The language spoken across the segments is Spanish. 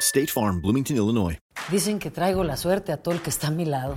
State Farm, Bloomington, Illinois. Dicen que traigo la suerte a todo el que está a mi lado.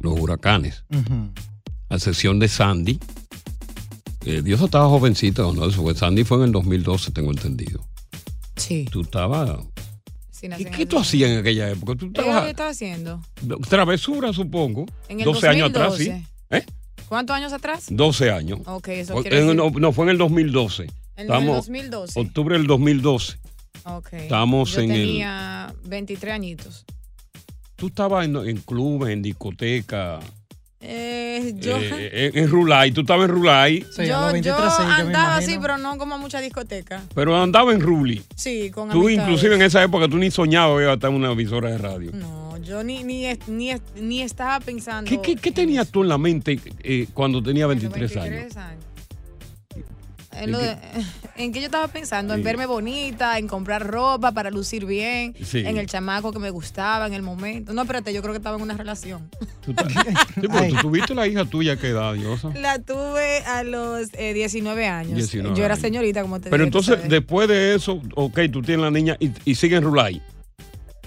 los huracanes. A excepción de Sandy. Eh, Dios estaba jovencito, ¿no? Eso fue, Sandy fue en el 2012, tengo entendido. Sí. Tú estabas. Sí, ¿Y nací en qué el tú hacías en aquella época? ¿Tú ¿Qué estabas estaba haciendo? travesura, supongo. En el 12 años atrás, sí. 2012. ¿Eh? ¿Cuántos años atrás? 12 años. Ok, eso O- quiere en- decir... no, no, fue en el 2012. En el Estamos- 2012. Octubre del 2012. Ok. Estamos Yo en el- tenía 23 añitos. Tú estabas en, en clubes, en discoteca, Eh, yo eh, en, en Rulay. Tú estabas en Rulay, yo, yo andaba así, pero no como a mucha discoteca. pero andaba en Ruli. Sí, con Tú amistades. inclusive en esa época tú ni soñabas iba a estar en una emisora de radio. No, yo ni, ni, ni, ni estaba pensando... ¿Qué, qué, qué tenías tú en la mente eh, cuando tenía 23 años? 23 años. En, ¿En lo qué? de- en que yo estaba pensando, en verme bonita, en comprar ropa para lucir bien, Sí. en el chamaco que me gustaba en el momento. No, espérate, yo creo que estaba en una relación. Tú sí, pero tú tuviste la hija tuya a qué edad, Diosa. La tuve a los eh, 19 años. 19 yo era señorita, como te Pero dije, entonces, después de eso, ok, tú tienes la niña y, y sigue en Rulay.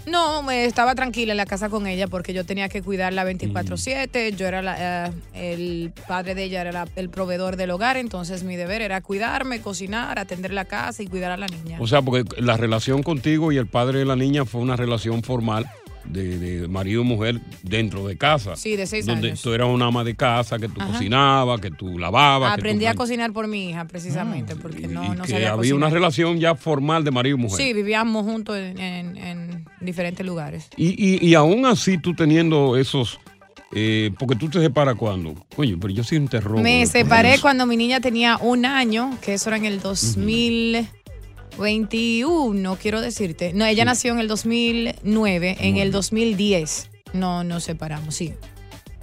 No, me estaba tranquila en la casa con ella porque yo tenía que cuidarla Mm. 24/7. Yo era la, eh, el padre de ella, era la- el proveedor del hogar, entonces mi deber era cuidarme, cocinar, atender la casa y cuidar a la niña. O sea, porque la relación contigo y el padre de la niña fue una relación formal de, de marido y mujer dentro de casa. Sí, de seis donde años. tú eras una ama de casa, que tú Ajá. cocinabas, que tú lavabas. que Aprendí tú- a cocinar por mi hija, precisamente, porque no, no que sabía había una relación ya formal de marido y mujer. Sí, vivíamos juntos en, en- en diferentes lugares. Y, y, y aún así tú teniendo esos... eh, porque tú te separas cuando. Coño, pero yo sí interrumpo. Me separé cuando mi niña tenía un año, que eso era en el 2021, quiero decirte. No, ella nació en el 2009, en el 2010 no nos separamos, sí,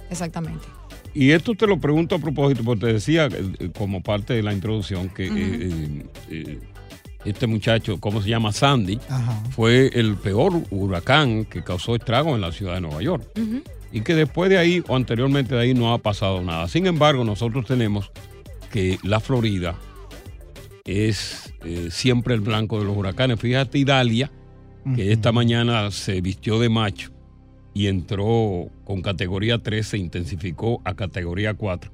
exactamente. Y esto te lo pregunto a propósito, porque te decía eh, como parte de la introducción que eh, eh, este muchacho, ¿cómo se llama? Sandy, fue el peor huracán que causó estragos en la ciudad de Nueva York. Y que después de ahí o anteriormente de ahí no ha pasado nada. Sin embargo, nosotros tenemos que la Florida es eh, siempre el blanco de los huracanes. Fíjate, Idalia, que esta mañana se vistió de macho y entró con categoría 3, se intensificó a categoría 4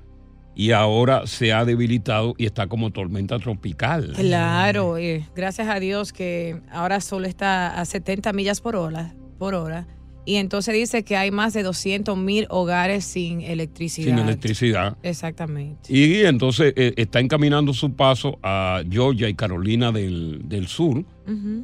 y ahora se ha debilitado y está como tormenta tropical. Claro, eh, gracias a Dios que ahora solo está a 70 millas por hora, por hora. Y entonces dice que hay más de 200 mil hogares sin electricidad. Sin electricidad. Exactamente. Y entonces eh, está encaminando su paso a Georgia y Carolina del, del Sur,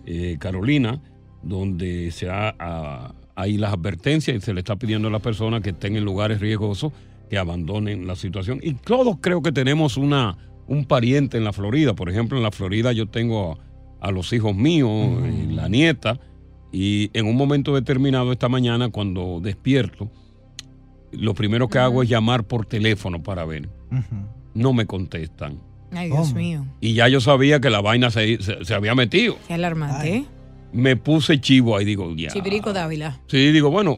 eh, Carolina, donde se ha, hay las advertencias y se le está pidiendo a las personas que estén en lugares riesgosos que abandonen la situación. Y todos creo que tenemos una, un pariente en la Florida. Por ejemplo, en la Florida yo tengo a, a los hijos míos, eh, la nieta, y en un momento determinado esta mañana cuando despierto, lo primero que hago es llamar por teléfono para ver. No me contestan. Ay, Dios mío. Y ya yo sabía que la vaina se, se- se había metido. Qué alarmante. Me puse chivo ahí, digo, ya. Chipirico Dávila. Sí, digo, bueno,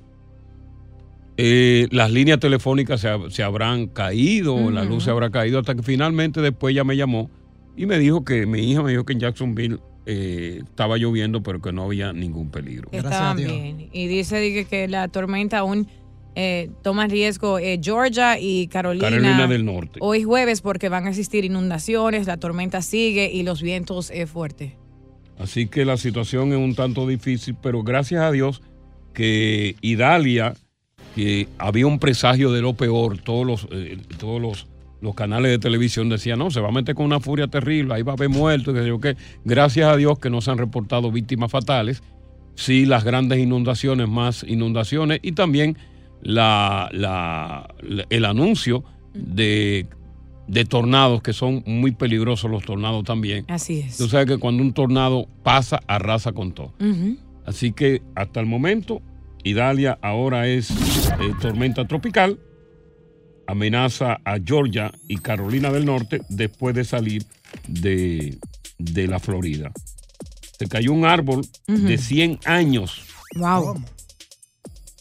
eh, las líneas telefónicas se, se habrán caído, la luz se habrá caído, hasta que finalmente después ella me llamó y me dijo que mi hija me dijo que en Jacksonville eh, estaba lloviendo, pero que no había ningún peligro. Estaban bien. Y dice dice que la tormenta aún eh, toma riesgo eh, Georgia y Carolina. Carolina del Norte. Hoy jueves porque van a existir inundaciones, la tormenta sigue y los vientos eh, fuertes. Así que la situación es un tanto difícil, pero gracias a Dios que Idalia, que había un presagio de lo peor, todos los, eh, todos los, los canales de televisión decían, no, se va a meter con una furia terrible, ahí va a haber muertos, que yo qué. Gracias a Dios que no se han reportado víctimas fatales, sí las grandes inundaciones, más inundaciones y también la, la- la- el anuncio de, de tornados, que son muy peligrosos los tornados también. Así es. Tú sabes que cuando un tornado pasa, arrasa con todo. Así que hasta el momento, Idalia ahora es eh, tormenta tropical, amenaza a Georgia y Carolina del Norte después de salir de, de la Florida. Se cayó un árbol de 100 años. Wow.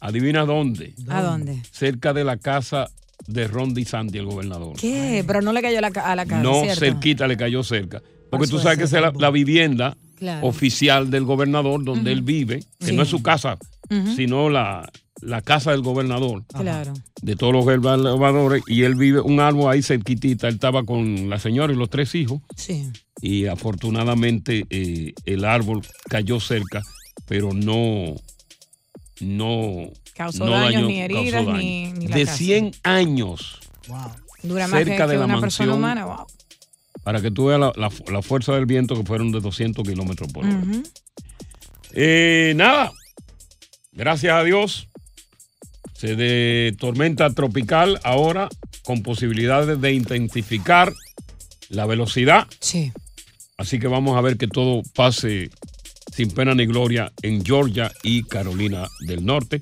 Adivina dónde. ¿A dónde? Cerca de la casa de Ron DeSantis, el gobernador. ¿Qué? Pero no le cayó a la, ca- a la casa, No, ¿cierto? cerquita le cayó cerca. Porque tú sabes que esa es la, la vivienda Claro. oficial del gobernador donde él vive, que Sí. no es su casa, sino la, la casa del gobernador, Claro. de todos los gobernadores, y él vive un árbol ahí cerquitita. Él estaba con la señora y los tres hijos, Sí. y afortunadamente eh, el árbol cayó cerca, pero no. No. Causó no daños ni heridas, daño. ni- ni la de casa. 100 años. Dura más que, cerca de que la una persona mansión. humana. Wow. Para que tú veas la, la- la fuerza del viento que fueron de 200 kilómetros por hora. Eh, nada, gracias a Dios, se de tormenta tropical ahora con posibilidades de intensificar la velocidad. Sí. Así que vamos a ver que todo pase sin pena ni gloria en Georgia y Carolina del Norte.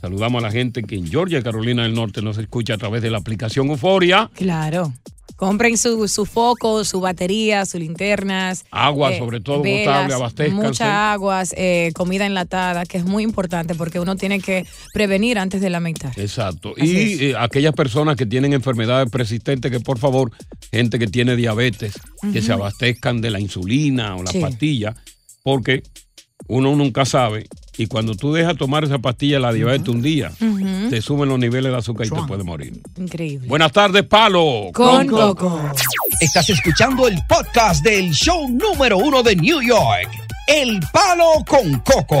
Saludamos a la gente que en Georgia Carolina del Norte nos escucha a través de la aplicación Euforia. Claro. Compren su, su foco, su batería, sus linternas. Agua, sobre todo, potable, abastézcanse. Muchas aguas, eh, comida enlatada, que es muy importante porque uno tiene que prevenir antes de lamentar. Exacto. Así y eh, aquellas personas que tienen enfermedades persistentes, que por favor, gente que tiene diabetes, que se abastezcan de la insulina o la Sí. pastilla, porque uno nunca sabe. Y cuando tú dejas tomar esa pastilla, la diabetes un día, te suben los niveles de azúcar y te puedes morir. Increíble. Buenas tardes, Palo. Con Coco. Estás escuchando el podcast del show número uno de New York, El Palo con Coco.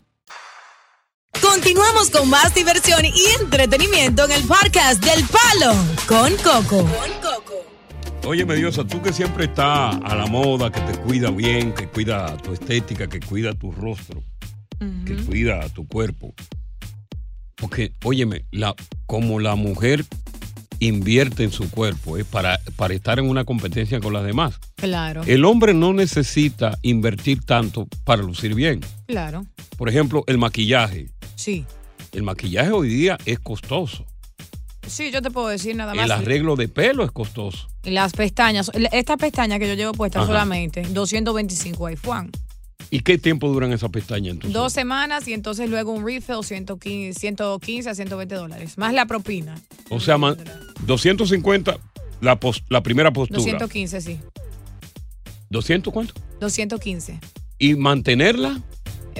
Continuamos con más diversión y entretenimiento en el podcast del Palo con Coco. Oye, Mediosa, tú que siempre estás a la moda, que te cuida bien, que cuida tu estética, que cuida tu rostro, que cuida tu cuerpo. Porque, óyeme, la, como la mujer invierte en su cuerpo eh, para, para estar en una competencia con las demás. Claro. El hombre no necesita invertir tanto para lucir bien. Claro. Por ejemplo, el maquillaje. Sí. El maquillaje hoy día es costoso. Sí, yo te puedo decir nada más. El arreglo de pelo es costoso. Y las pestañas. Esta pestaña que yo llevo puesta Ajá. solamente, 225 iPhone. ¿Y qué tiempo duran esas pestañas entonces? Dos semanas y entonces luego un refill 115, 115 a 120 dólares. Más la propina. O sea, ma- 250 la, la primera postura. 215, sí. ¿200 cuánto? 215. Y mantenerla,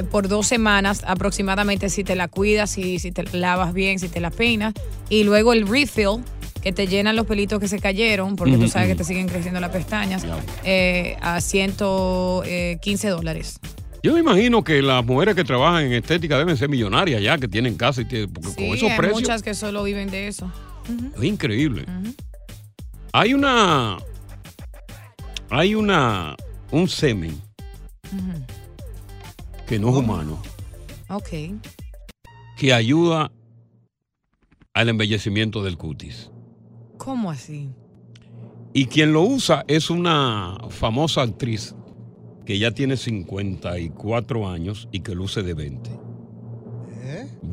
Por dos semanas aproximadamente si te la cuidas, si, si te lavas bien, si te la peinas. Y luego el refill, que te llenan los pelitos que se cayeron, porque tú sabes que te siguen creciendo las pestañas, eh, a 115 dólares. yo me imagino que las mujeres que trabajan en estética deben ser millonarias ya, que tienen casa y tienen, porque Sí, con esos hay precios muchas que solo viven de eso. es increíble. Hay una, hay una, un semen. Que no es humano, Ok. que ayuda al embellecimiento del cutis. ¿Cómo así? Y quien lo usa es una famosa actriz que ya tiene 54 años y que luce de 20.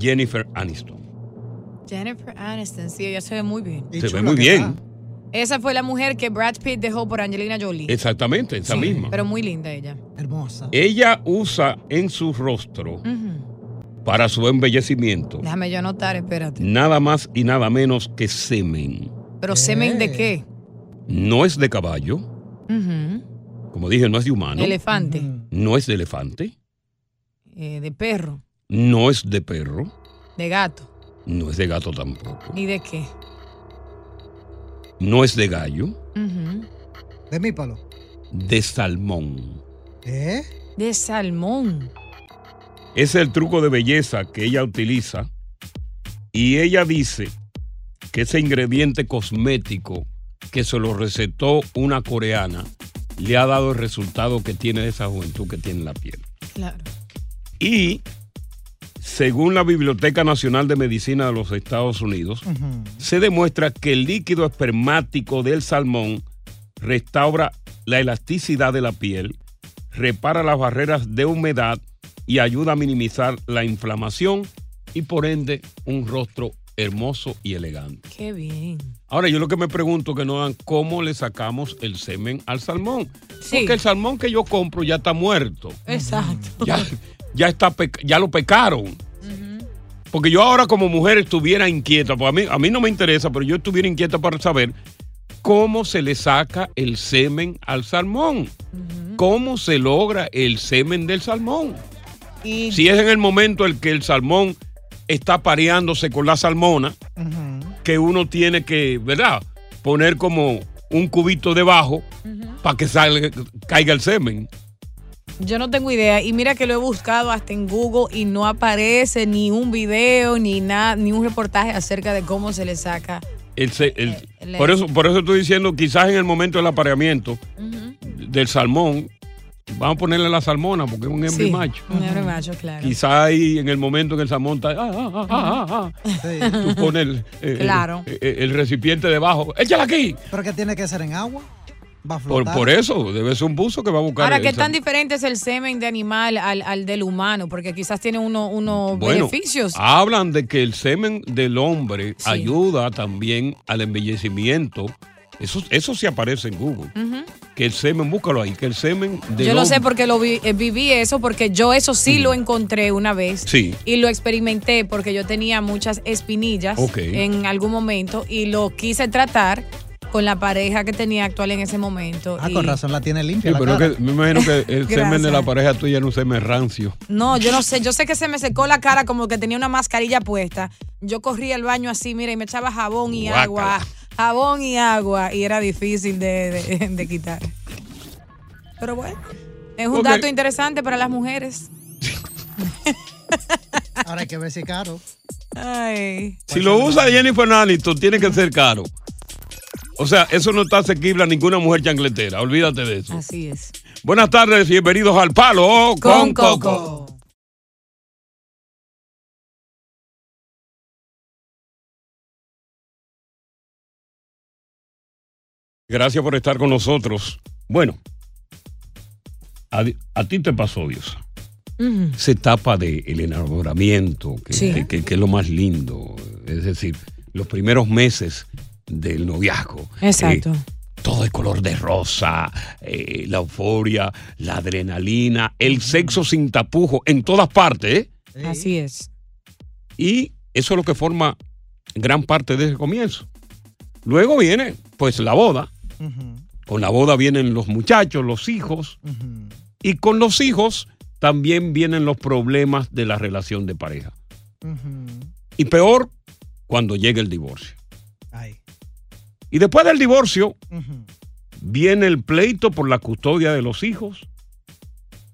Jennifer Aniston. Jennifer Aniston, sí, ella se ve muy bien. Se ve muy bien. Esa fue la mujer que Brad Pitt dejó por Angelina Jolie. Exactamente, esa Sí, misma. Pero muy linda ella. Hermosa. Ella usa en su rostro para su embellecimiento Déjame yo anotar, espérate. nada más y nada menos que semen. ¿Pero semen de qué? No es de caballo, como dije, no es de humano, Elefante. no es de elefante, Eh, de perro. no es de perro, De gato. no es de gato tampoco, ¿Ni de qué? No es de gallo. De mi palo. de salmón. ¿Eh? De salmón. Es el truco de belleza que ella utiliza y ella dice que ese ingrediente cosmético que se lo recetó una coreana le ha dado el resultado que tiene de esa juventud que tiene en la piel. Claro. Y según la Biblioteca Nacional de Medicina de los Estados Unidos, se demuestra que el líquido espermático del salmón restaura la elasticidad de la piel, repara las barreras de humedad y ayuda a minimizar la inflamación y por ende un rostro hermoso y elegante. Qué bien. Ahora yo lo que me pregunto que no dan cómo le sacamos el semen al salmón, Sí. porque el salmón que yo compro ya está muerto Exacto. ya, ya, está ya lo pecaron. Porque yo ahora como mujer estuviera inquieta, pues a mí, a mí no me interesa, pero yo estuviera inquieta para saber cómo se le saca el semen al salmón. ¿Cómo se logra el semen del salmón? Y Si es en el momento en que el salmón está pareándose con la salmona, que uno tiene que, ¿verdad? Poner como un cubito debajo para que salga, caiga el semen. Yo no tengo idea. Y mira que lo he buscado hasta en Google y no aparece ni un video, ni nada, ni un reportaje acerca de cómo se le saca. El se- el- el- por, eso, por eso estoy diciendo, quizás en el momento del apareamiento del salmón, vamos a ponerle la salmona porque es un hembra y Sí, macho. Un hembra y macho, claro. Quizás ahí en el momento en que el salmón está, ah, ah, ah, ah, ah, tú pones el, Claro. el- el- el recipiente debajo, échala aquí. ¿Pero qué tiene que ser en agua? Va a Por, flotar. por eso, debe ser un buzo que va a buscar. Ahora, ¿qué tan diferente es el semen de animal al, al del humano? Porque quizás tiene uno- unos Bueno, beneficios. hablan de que el semen del hombre Sí. ayuda también al embellecimiento. Eso, eso sí aparece en Google. Que el semen, búscalo ahí, que el semen de Yo lo sé porque lo vi- eh, viví eso, porque yo eso sí lo encontré una vez. Sí. Y lo experimenté porque yo tenía muchas espinillas en algún momento y lo quise tratar con la pareja que tenía actual en ese momento. Ah, y- con razón la tiene limpia Sí, la pero cara. que me imagino que el semen de la pareja tuya era un semen rancio. No, yo no sé. Yo sé que se me secó la cara como que tenía una mascarilla puesta. Yo corría al baño así, mira, y me echaba jabón y Guácala. agua. Jabón y agua. Y era difícil de, de- de quitar. Pero bueno, es un dato interesante para las mujeres. Ahora hay que ver si es caro. Ay. Si lo usa Jennifer Aniston, tiene que ser caro. O sea, eso no está asequible a ninguna mujer chancletera. Olvídate de eso. Así es. Buenas tardes y bienvenidos al Palo con, Coco. Gracias por estar con nosotros. Bueno, a, a ti te pasó, Dios. Ujú. Esa etapa del enamoramiento, que, Sí. que- que- que es lo más lindo. Es decir, los primeros meses del noviazgo. Exacto. Eh, todo el color de rosa, eh, la euforia, la adrenalina, el sexo sin tapujo en todas partes. ¿eh? Así es. Y eso es lo que forma gran parte desde el comienzo. Luego viene, pues, la boda. Con la boda vienen los muchachos, los hijos. Y con los hijos también vienen los problemas de la relación de pareja. Y peor, cuando llega el divorcio. Y después del divorcio, viene el pleito por la custodia de los hijos.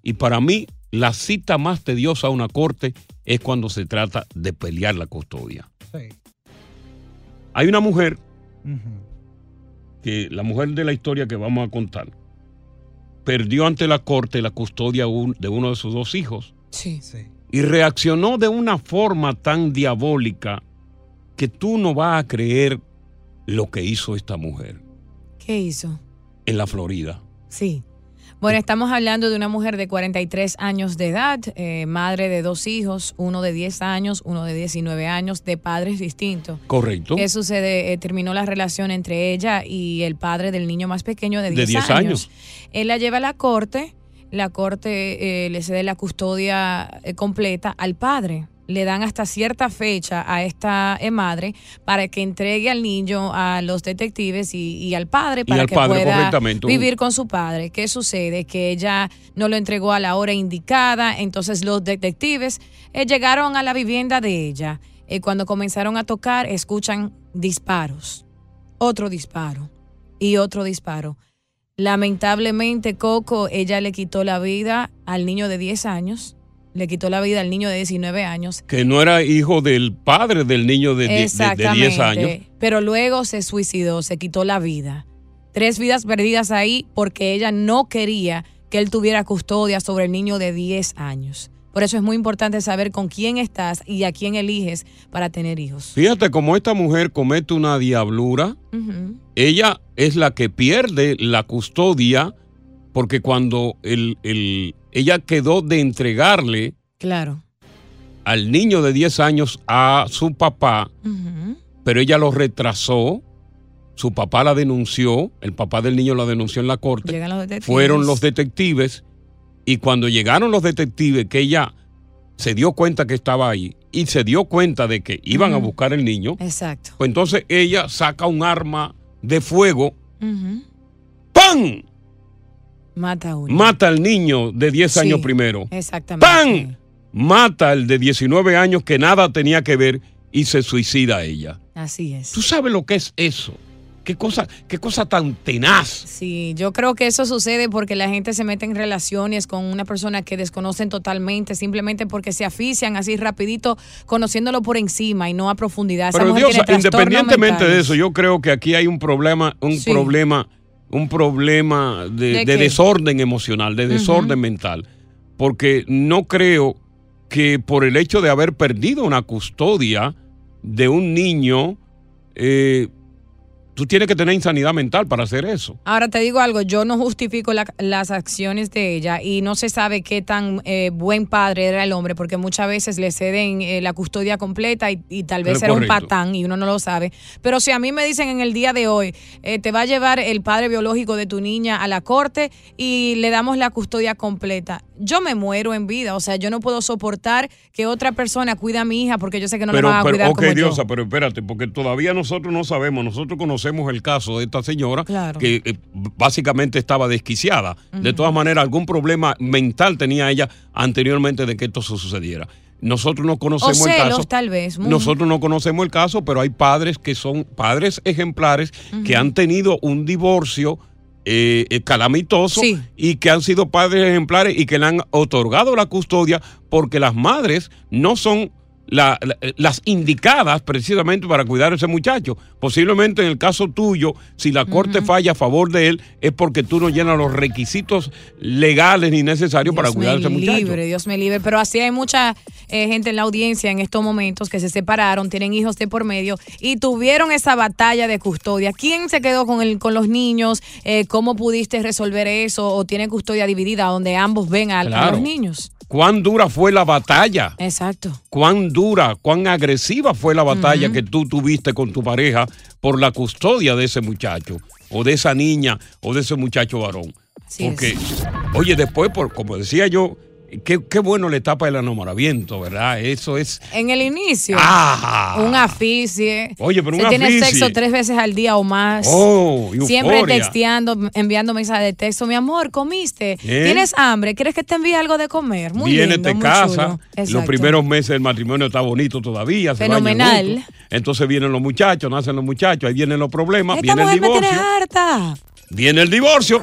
Y para mí, la cita más tediosa a una corte es cuando se trata de pelear la custodia. Hay una mujer, que la mujer de la historia que vamos a contar, perdió ante la corte la custodia un- de uno de sus dos hijos Sí. y reaccionó de una forma tan diabólica que tú no vas a creer lo que hizo esta mujer ¿Qué hizo? en la Florida. Sí. Bueno, estamos hablando de una mujer de 43 años de edad, eh, madre de dos hijos, uno de 10 años, uno de 19 años, de padres distintos. Correcto. ¿Qué sucede? Eh, terminó la relación entre ella y el padre del niño más pequeño de De 10, 10 años. años. Él la lleva a la corte, la corte eh, le cede la custodia eh, completa al padre. Le dan hasta cierta fecha a esta eh, madre para que entregue al niño a los detectives y, y al padre para al que padre, pueda vivir con su padre. ¿Qué sucede? Que ella no lo entregó a la hora indicada, entonces los detectives eh, llegaron a la vivienda de ella. Eh, cuando comenzaron a tocar, escuchan disparos, otro disparo y otro disparo. Lamentablemente, Coco, ella le quitó la vida al niño de 10 años, le quitó la vida al niño de 19 años. Que no era hijo del padre del niño de, de- de 10 Exactamente. años. Pero luego se suicidó, se quitó la vida. Tres vidas perdidas ahí porque ella no quería que él tuviera custodia sobre el niño de 10 años. Por eso es muy importante saber con quién estás y a quién eliges para tener hijos. Fíjate cómo esta mujer comete una diablura. Ella es la que pierde la custodia porque cuando el, el- ella quedó de entregarle Claro. al niño de 10 años a su papá, pero ella lo retrasó. Su papá la denunció, el papá del niño la denunció en la corte. Llegan los detectives. Fueron los detectives y cuando llegaron los detectives que ella se dio cuenta que estaba ahí y se dio cuenta de que iban a buscar el niño, Exacto. pues entonces ella saca un arma de fuego, Ujú. ¡pam! Mata a uno. Mata al niño de 10 Sí, años primero. Exactamente. ¡Pam! Mata al de 19 años que nada tenía que ver y se suicida a ella. Así es. ¿Tú sabes lo que es eso? ¿Qué cosa, qué cosa tan tenaz? Sí, yo creo que eso sucede porque la gente se mete en relaciones con una persona que desconocen totalmente, simplemente porque se afician así rapidito, conociéndolo por encima y no a profundidad. Pero Dios, independientemente de eso, yo creo que aquí hay un problema, un Sí. problema, un problema de, ¿De de qué? desorden emocional, de desorden mental. Porque no creo que por el hecho de haber perdido una custodia de un niño, eh, tú tienes que tener insanidad mental para hacer eso. Ahora te digo algo, yo no justifico la- las acciones de ella y no se sabe qué tan eh, buen padre era el hombre porque muchas veces le ceden eh, la custodia completa y, y tal vez era un patán y uno no lo sabe. Pero si a mí me dicen en el día de hoy, eh, te va a llevar el padre biológico de tu niña a la corte y le damos la custodia completa, yo me muero en vida. O sea, yo no puedo soportar que otra persona cuide a mi hija porque yo sé que no pero, la van a pero, cuidar ok, como yo. Diosa, pero espérate, porque todavía nosotros no sabemos, nosotros conocemos el caso de esta señora Claro. que eh, básicamente estaba desquiciada. De todas maneras, algún problema mental tenía ella anteriormente de que esto sucediera. Nosotros no O conocemos el caso. tal vez. muy- Nosotros no conocemos el caso, pero hay padres que son padres ejemplares que han tenido un divorcio eh, eh, calamitoso Sí. y que han sido padres ejemplares y que le han otorgado la custodia porque las madres no son la- la- las indicadas precisamente para cuidar a ese muchacho. Posiblemente en el caso tuyo, si la corte falla a favor de él, es porque tú no llenas los requisitos legales ni necesarios para cuidar a ese muchacho. libre, Dios me libre. Pero así hay mucha eh, gente en la audiencia en estos momentos que se separaron, tienen hijos de por medio y tuvieron esa batalla de custodia. ¿Quién se quedó con, el, con los niños? Eh, ¿Cómo pudiste resolver eso? ¿O tienen custodia dividida donde ambos ven a, a los niños? ¿Cuán dura fue la batalla? Exacto. cuán dura, cuán agresiva fue la batalla que tú tuviste con tu pareja por la custodia de ese muchacho, o de esa niña, o de ese muchacho varón. Así Porque, oye, después, por, como decía yo, qué, qué bueno la etapa del enamoramiento, ¿verdad? Eso es. En el inicio, ¡Ah! un aficie. Oye, pero un Se tiene aficie. sexo tres veces al día o más. Oh, Siempre euforia. texteando, enviando mensajes de texto. Mi amor, ¿comiste? ¿Tienes hambre? ¿Quieres que te envíe algo de comer? Muy Viene, lindo, te casa. Los primeros meses del matrimonio está bonito todavía. Fenomenal. Entonces vienen los muchachos, nacen los muchachos, ahí vienen los problemas, Esta viene el mujer me tiene divorcio. harta. Viene el divorcio.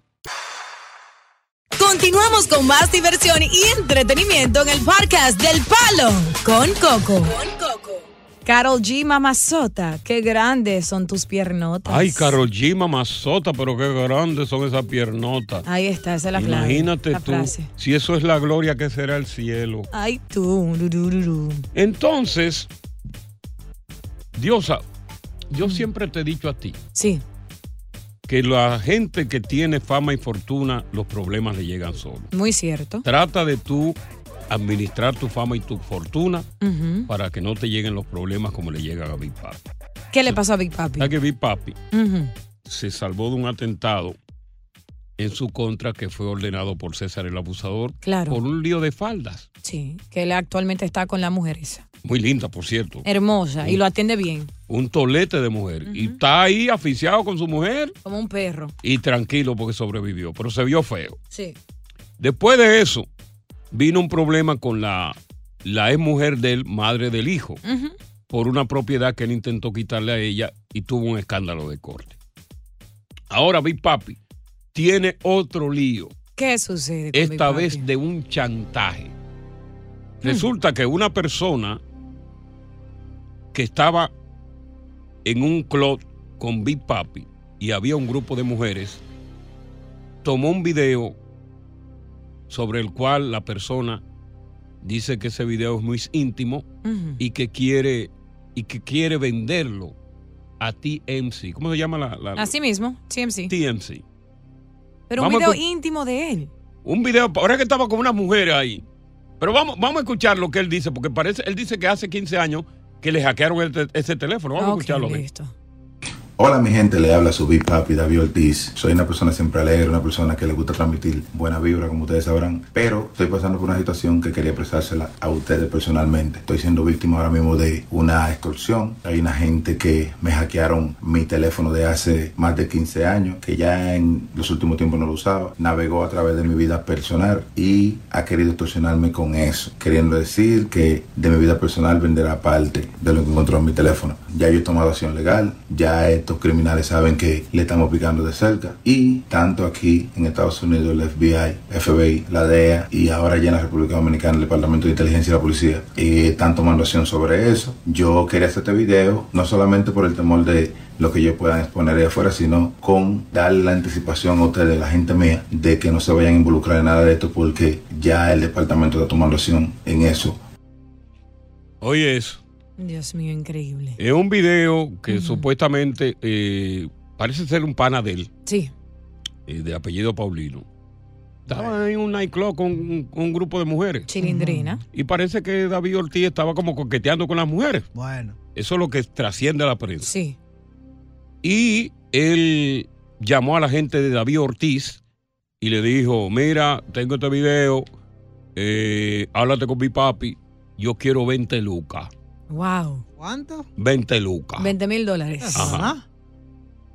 Continuamos con más diversión y entretenimiento en el podcast del Palo con Coco. Carol G. Mamazota, qué grandes son tus piernotas. Ay, Carol G, mamazota, pero qué grandes son esas piernotas. Ahí está, esa es la clave. Imagínate la tú, frase. si eso es la gloria, ¿qué será el cielo? Ay, tú. Entonces, Diosa, yo siempre te he dicho a ti Sí. Que la gente que tiene fama y fortuna, los problemas le llegan solos. Muy cierto. Trata de tú administrar tu fama y tu fortuna para que no te lleguen los problemas como le llegan a Big Papi. ¿Qué le pasó a Big Papi? ¿Sabes que Big Papi se salvó de un atentado en su contra que fue ordenado por César el Abusador Claro. por un lío de faldas? Sí, que él actualmente está con la mujer esa. Muy linda, por cierto. Hermosa, y lo atiende bien, Un tolete de mujer. Y está ahí aficiado con su mujer como un perro. y tranquilo porque sobrevivió, pero se vio feo. Sí. Después de eso, vino un problema con la, la ex mujer del madre del hijo, por una propiedad que él intentó quitarle a ella y tuvo un escándalo de corte. Ahora Big Papi tiene otro lío, ¿Qué sucede? con Big esta Papi? vez de un chantaje. Resulta que una persona que estaba en un club con Big Papi y había un grupo de mujeres, tomó un video sobre el cual la persona dice que ese video es muy íntimo y que quiere y que quiere venderlo a TMC. ¿Cómo se llama la, la- Así mismo, TMC. TMC? Pero un Vamos video íntimo de él. un video, ahora que estaba con una mujer ahí. Pero vamos, vamos a escuchar lo que él dice, porque parece, él dice que hace 15 años que le hackearon el te- ese teléfono. Vamos a escucharlo. ver. Hola mi gente, le habla su Big Papi David Ortiz. Soy una persona siempre alegre, una persona que le gusta transmitir buena vibra, como ustedes sabrán. Pero estoy pasando por una situación que quería expresársela a ustedes personalmente. Estoy siendo víctima ahora mismo de una extorsión. Hay una gente que me hackearon mi teléfono de hace más de 15 años, que ya en los últimos tiempos no lo usaba. Navegó a través de mi vida personal y ha querido extorsionarme con eso. Queriendo decir que de mi vida personal venderá parte de lo que encontró en mi teléfono. Ya yo he tomado acción legal, ya estos criminales saben que le estamos picando de cerca y tanto aquí en Estados Unidos el FBI, FBI, la DEA y ahora ya en la República Dominicana el Departamento de Inteligencia y la Policía eh, están tomando acción sobre eso. Yo quería hacer este video no solamente por el temor de lo que ellos puedan exponer ahí afuera, sino con darle la anticipación a ustedes, la gente mía, de que no se vayan a involucrar en nada de esto porque ya el departamento está tomando acción en eso. Oye, eso. Dios mío, increíble. Es un video que supuestamente eh, parece ser un pana de él, Sí. eh, de apellido Paulino. Estaba en un nightclub con un, grupo de mujeres. Chilindrina. Y parece que David Ortiz estaba como coqueteando con las mujeres. Bueno. Eso es lo que trasciende a la prensa. Sí. Y él llamó a la gente de David Ortiz y le dijo, mira, tengo este video, eh, háblate con mi papi, yo quiero 20 lucas. Wow. ¿Cuánto? 20 lucas. 20 mil dólares. Ajá.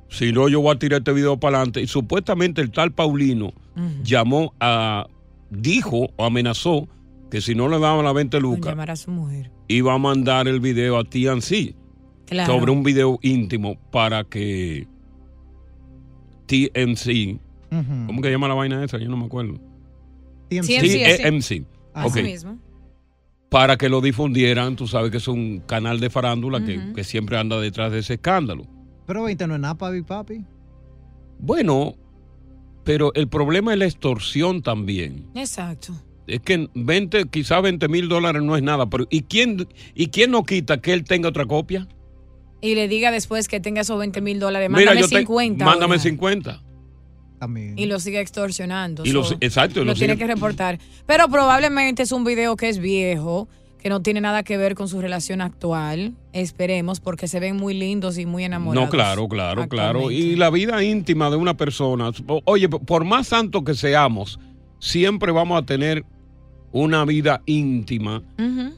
Si no, yo voy a tirar este video para adelante. Y supuestamente el tal Paulino llamó a, dijo o amenazó que si no le daban las 20 Con lucas, llamar a su mujer. iba a mandar el video a TNC Claro. sobre un video íntimo para que TNC, ¿cómo que llama la vaina esa? Yo no me acuerdo. TMC. TMC. Así Ok. mismo. Para que lo difundieran, tú sabes que es un canal de farándula que, que siempre anda detrás de ese escándalo. Pero 20 no es nada para Big Papi. Bueno, pero el problema es la extorsión también. Exacto. Es que 20, quizás 20 mil dólares no es nada, pero ¿y quién, ¿y quién no quita que él tenga otra copia? Y le diga después que tenga esos 20 mil dólares. Mira, Mándame te- 50. mándame ahora. 50. Y lo sigue extorsionando. Y lo- so, exacto, Lo, lo tiene sigue- que reportar. Pero probablemente es un video que es viejo, que no tiene nada que ver con su relación actual. Esperemos, porque se ven muy lindos y muy enamorados. No, claro, claro, claro. Y la vida íntima de una persona, oye, por más santo que seamos, siempre vamos a tener una vida íntima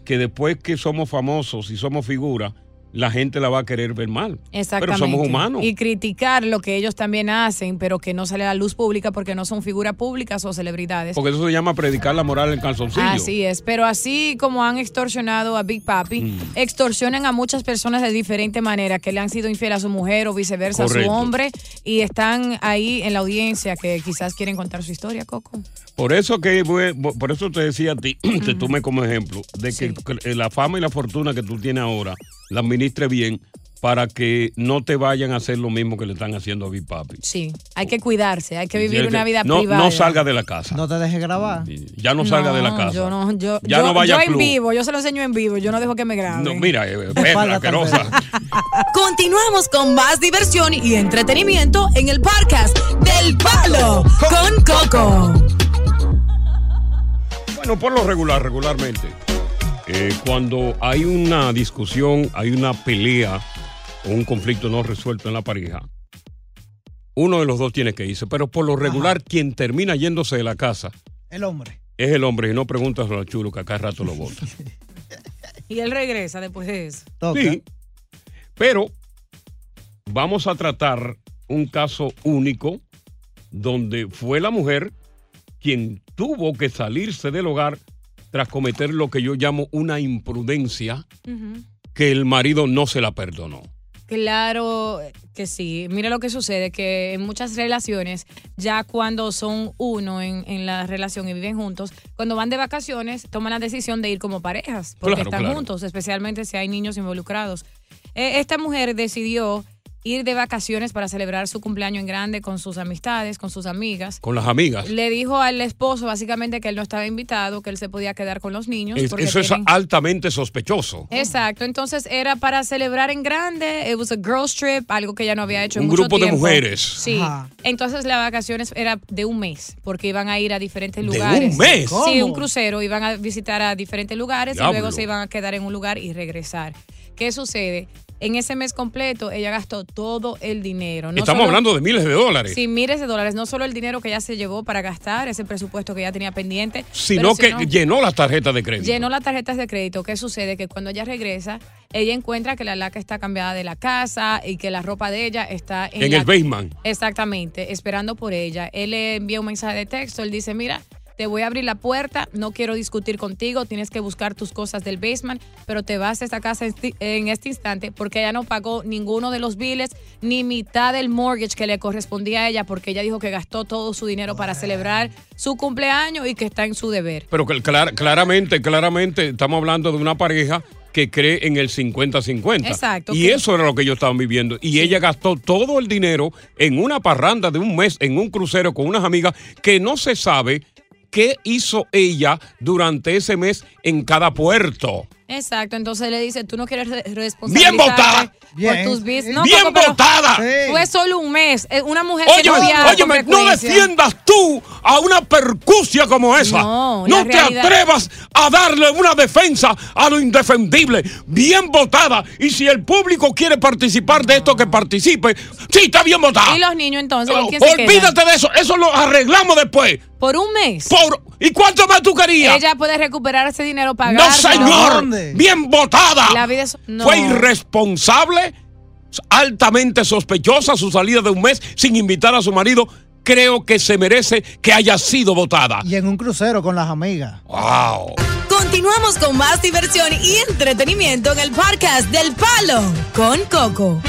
que después que somos famosos y somos figuras, la gente la va a querer ver mal. Exactamente. Pero somos humanos. Y criticar lo que ellos también hacen, pero que no sale a la luz pública porque no son figuras públicas o celebridades. Porque eso se llama predicar la moral en calzoncillo. Así es, pero así como han extorsionado a Big Papi, Mm. extorsionan a muchas personas de diferente manera, que le han sido infiel a su mujer o viceversa a su hombre, y están ahí en la audiencia que quizás quieren contar su historia, Coco. Por eso que por eso te decía a ti, te tomé como ejemplo, de que que la fama y la fortuna que tú tienes ahora la administre bien para que no te vayan a hacer lo mismo que le están haciendo a Big Papi. Sí, hay que cuidarse, hay que vivir Que una vida no, privada. No salga de la casa. No te dejes grabar. Ya no salga de la casa. Yo no, yo, Ya yo- no vaya yo en club. vivo, yo se lo enseño en vivo, yo no dejo que me graben. No, mira, eh, perra asquerosa. Continuamos con más diversión y entretenimiento en el podcast del Palo con Coco. Bueno, por lo regular, regularmente, eh, cuando hay una discusión, hay una pelea o un conflicto no resuelto en la pareja, uno de los dos tiene que irse. Pero por lo regular, quien termina yéndose de la casa El hombre. es el hombre y no preguntas a los chulos que acá rato lo vota. Y él regresa después de eso. Sí. Pero vamos a tratar un caso único donde fue la mujer quien tuvo que salirse del hogar tras cometer lo que yo llamo una imprudencia que el marido no se la perdonó. Claro que sí. Mira lo que sucede, que en muchas relaciones, ya cuando son uno en, en la relación y viven juntos, cuando van de vacaciones, toman la decisión de ir como parejas, porque Claro, están claro. juntos, especialmente si hay niños involucrados. Eh, esta mujer decidió ir de vacaciones para celebrar su cumpleaños en grande con sus amistades, con sus amigas. Con las amigas. Le dijo al esposo básicamente que él no estaba invitado, que él se podía quedar con los niños. Es- eso es altamente sospechoso. Exacto, entonces era para celebrar en grande, it was a girls trip, algo que ya no había hecho en Un mucho grupo de tiempo. mujeres. Sí, Ajá. entonces las vacaciones era de un mes, porque iban a ir a diferentes ¿De lugares. un mes? Sí, un ¿Cómo? crucero, iban a visitar a diferentes lugares y luego se iban a quedar en un lugar y regresar. ¿Qué sucede? En ese mes completo ella gastó todo el dinero. no Estamos solo- hablando de miles de dólares. Sí, miles de dólares, no solo el dinero que ella se llevó para gastar, ese presupuesto que ella tenía pendiente, Sino que llenó las tarjetas de crédito. Llenó las tarjetas de crédito. ¿Qué sucede? Que cuando ella regresa, ella encuentra que la laca está cambiada de la casa y que la ropa de ella está en, En la- el basement. Exactamente, esperando por ella. Él le envía un mensaje de texto, él dice, mira, te voy a abrir la puerta, no quiero discutir contigo, tienes que buscar tus cosas del basement, pero te vas de esta casa en este instante porque ella no pagó ninguno de los biles ni mitad del mortgage que le correspondía a ella porque ella dijo que gastó todo su dinero para celebrar su cumpleaños y que está en su deber. Pero que clar- claramente, claramente estamos hablando de una pareja que cree en el 50-50. Exacto, Y eso era lo que ellos estaban viviendo. Y ella gastó todo el dinero en una parranda de un mes, en un crucero con unas amigas que no se sabe qué hizo ella durante ese mes en cada puerto. Exacto, entonces le dice, tú no quieres re- responsabilizarte ¡Bien votada! por Bien. tus bis. No, ¡Bien Coco, votada! Fue solo un mes. Eh, Una mujer que no óyeme, no defiendas tú a una percusia como esa. No, No, la te realidad- atrevas a darle una defensa a lo indefendible. Bien votada. Y si el público quiere participar de esto, que participe. Sí, está bien votada. Y los niños entonces. Olvídate de eso. Eso lo arreglamos después. Por un mes. Por, ¿Y cuánto más tú querías? Ella puede recuperar ese dinero no, pagado. señor. Bien votada. La vida es- no. Fue irresponsable, altamente sospechosa su salida de un mes sin invitar a su marido. Creo que se merece que haya sido votada. Y en un crucero con las amigas. ¡Wow! Continuamos con más diversión y entretenimiento en el podcast del Palo con Coco.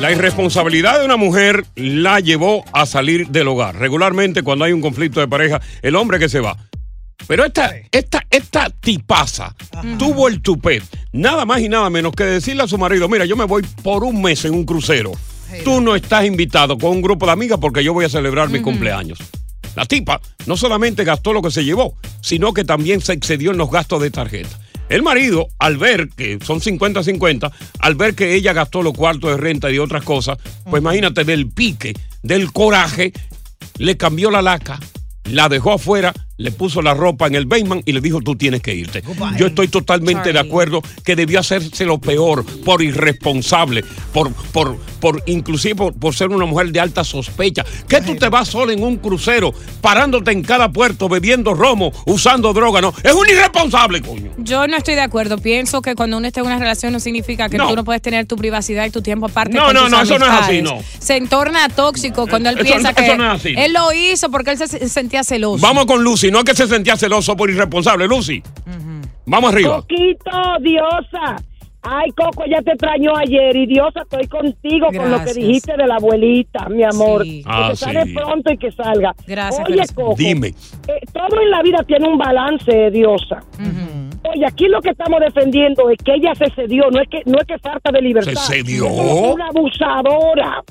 La irresponsabilidad de una mujer la llevó a salir del hogar. Regularmente cuando hay un conflicto de pareja, el hombre que se va. Pero esta, esta, esta tipaza tuvo el tupet, nada más y nada menos que decirle a su marido, mira, yo me voy por un mes en un crucero. Tú no estás invitado con un grupo de amigas porque yo voy a celebrar mi cumpleaños. La tipa no solamente gastó lo que se llevó, sino que también se excedió en los gastos de tarjeta. El marido, al ver que son 50-50, al ver que ella gastó los cuartos de renta y otras cosas, pues imagínate, del pique, del coraje, le cambió la laca, la dejó afuera, le puso la ropa en el basement y le dijo, tú tienes que irte. Yo estoy totalmente de acuerdo que debió hacerse lo peor por irresponsable, por, por, por inclusive por, por ser una mujer de alta sospecha. Que tú te vas sola en un crucero, parándote en cada puerto, bebiendo romo, usando droga, no. Es un irresponsable, coño. Yo no estoy de acuerdo. Pienso que cuando uno está en una relación no significa que No. tú no puedes tener tu privacidad y tu tiempo aparte. No, con no, tus no, eso no es así, no. Se entorna tóxico cuando él Eso- piensa eso que no es así. él lo hizo porque él se se sentía celoso. Vamos con Lucy, no es que se sentía celoso por irresponsable, Lucy. Vamos arriba. Coquito, diosa. Ay, Coco, ya te extrañó ayer y diosa, estoy contigo con lo que Gracias. dijiste de la abuelita, mi amor. Sí. Que Ah, se sale sí. pronto y que salga. Gracias, Oye, corazón. Coco, Dime. eh, todo en la vida tiene un balance, diosa. Oye, aquí lo que estamos defendiendo es que ella se cedió, no es que no es que falta de libertad. ¿Se cedió? Es una abusadora.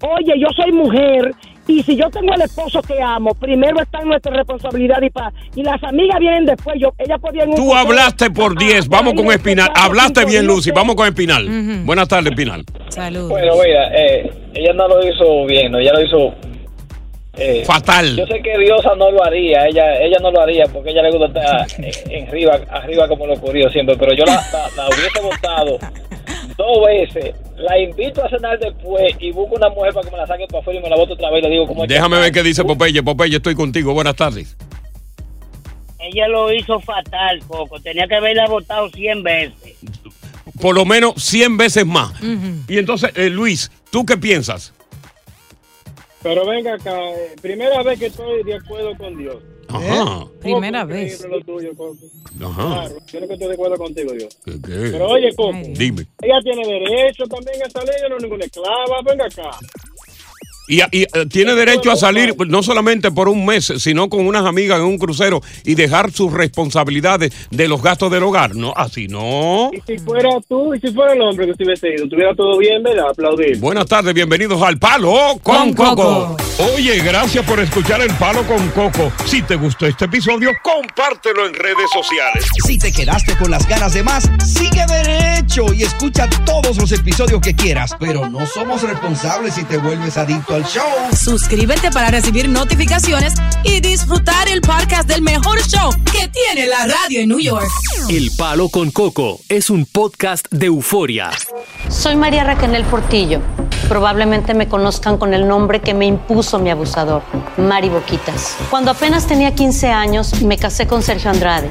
Oye, yo soy mujer y si yo tengo el esposo que amo, primero está en nuestra responsabilidad y paz. Y las amigas vienen después. Yo, ella podía en un Tú crucero- hablaste por 10, vamos con Espinal. Hablaste cinco bien. Lucy, vamos con Espinal. Buenas tardes, Espinal. Salud. Bueno, mira, eh, ella no lo hizo bien, ¿no? ella lo hizo eh, Fatal. Yo sé que Diosa no lo haría, ella ella no lo haría porque ella le gusta estar eh, en arriba, arriba como lo ocurrió siempre, pero yo la, la, la hubiese votado dos veces, la invito a cenar después y busco una mujer para que me la saque para afuera y me la voto otra vez y le digo cómo Déjame ver qué dice Popeye. Popeye, estoy contigo. Buenas tardes. Ella lo hizo fatal, Coco. Tenía que haberla votado 100 veces. Por lo menos 100 veces más. Y entonces, eh, Luis, ¿tú qué piensas? Pero venga acá, eh, primera vez que estoy de acuerdo con Dios. Ajá. Primera Coco, vez. increíble lo tuyo, Coco. Ajá. Claro, yo no que estoy de acuerdo contigo, Dios. ¿Qué, qué? Pero oye, Coco, Dime. ella tiene derecho también a salir, ella no es ninguna esclava, venga acá. Y, y, eh, tiene derecho a salir no solamente por un mes, sino con unas amigas en un crucero y dejar sus responsabilidades de los gastos del hogar. No, así no. Y si fuera tú, y si fuera el hombre que estuviese ido, tuviera todo bien, ¿verdad? Aplaudir. Buenas tardes, bienvenidos al Palo con, Coco. Oye, gracias por escuchar el Palo con Coco. Si te gustó este episodio, compártelo en redes sociales. Si te quedaste con las ganas de más, sigue derecho y escucha todos los episodios que quieras. Pero no somos responsables si te vuelves adicto show. Suscríbete para recibir notificaciones y disfrutar el podcast del mejor show que tiene la radio en New York. El Palo con Coco es un podcast de euforia. Soy María Raquel Portillo. Probablemente me conozcan con el nombre que me impuso mi abusador, Mari Boquitas. Cuando apenas tenía 15 años, me casé con Sergio Andrade,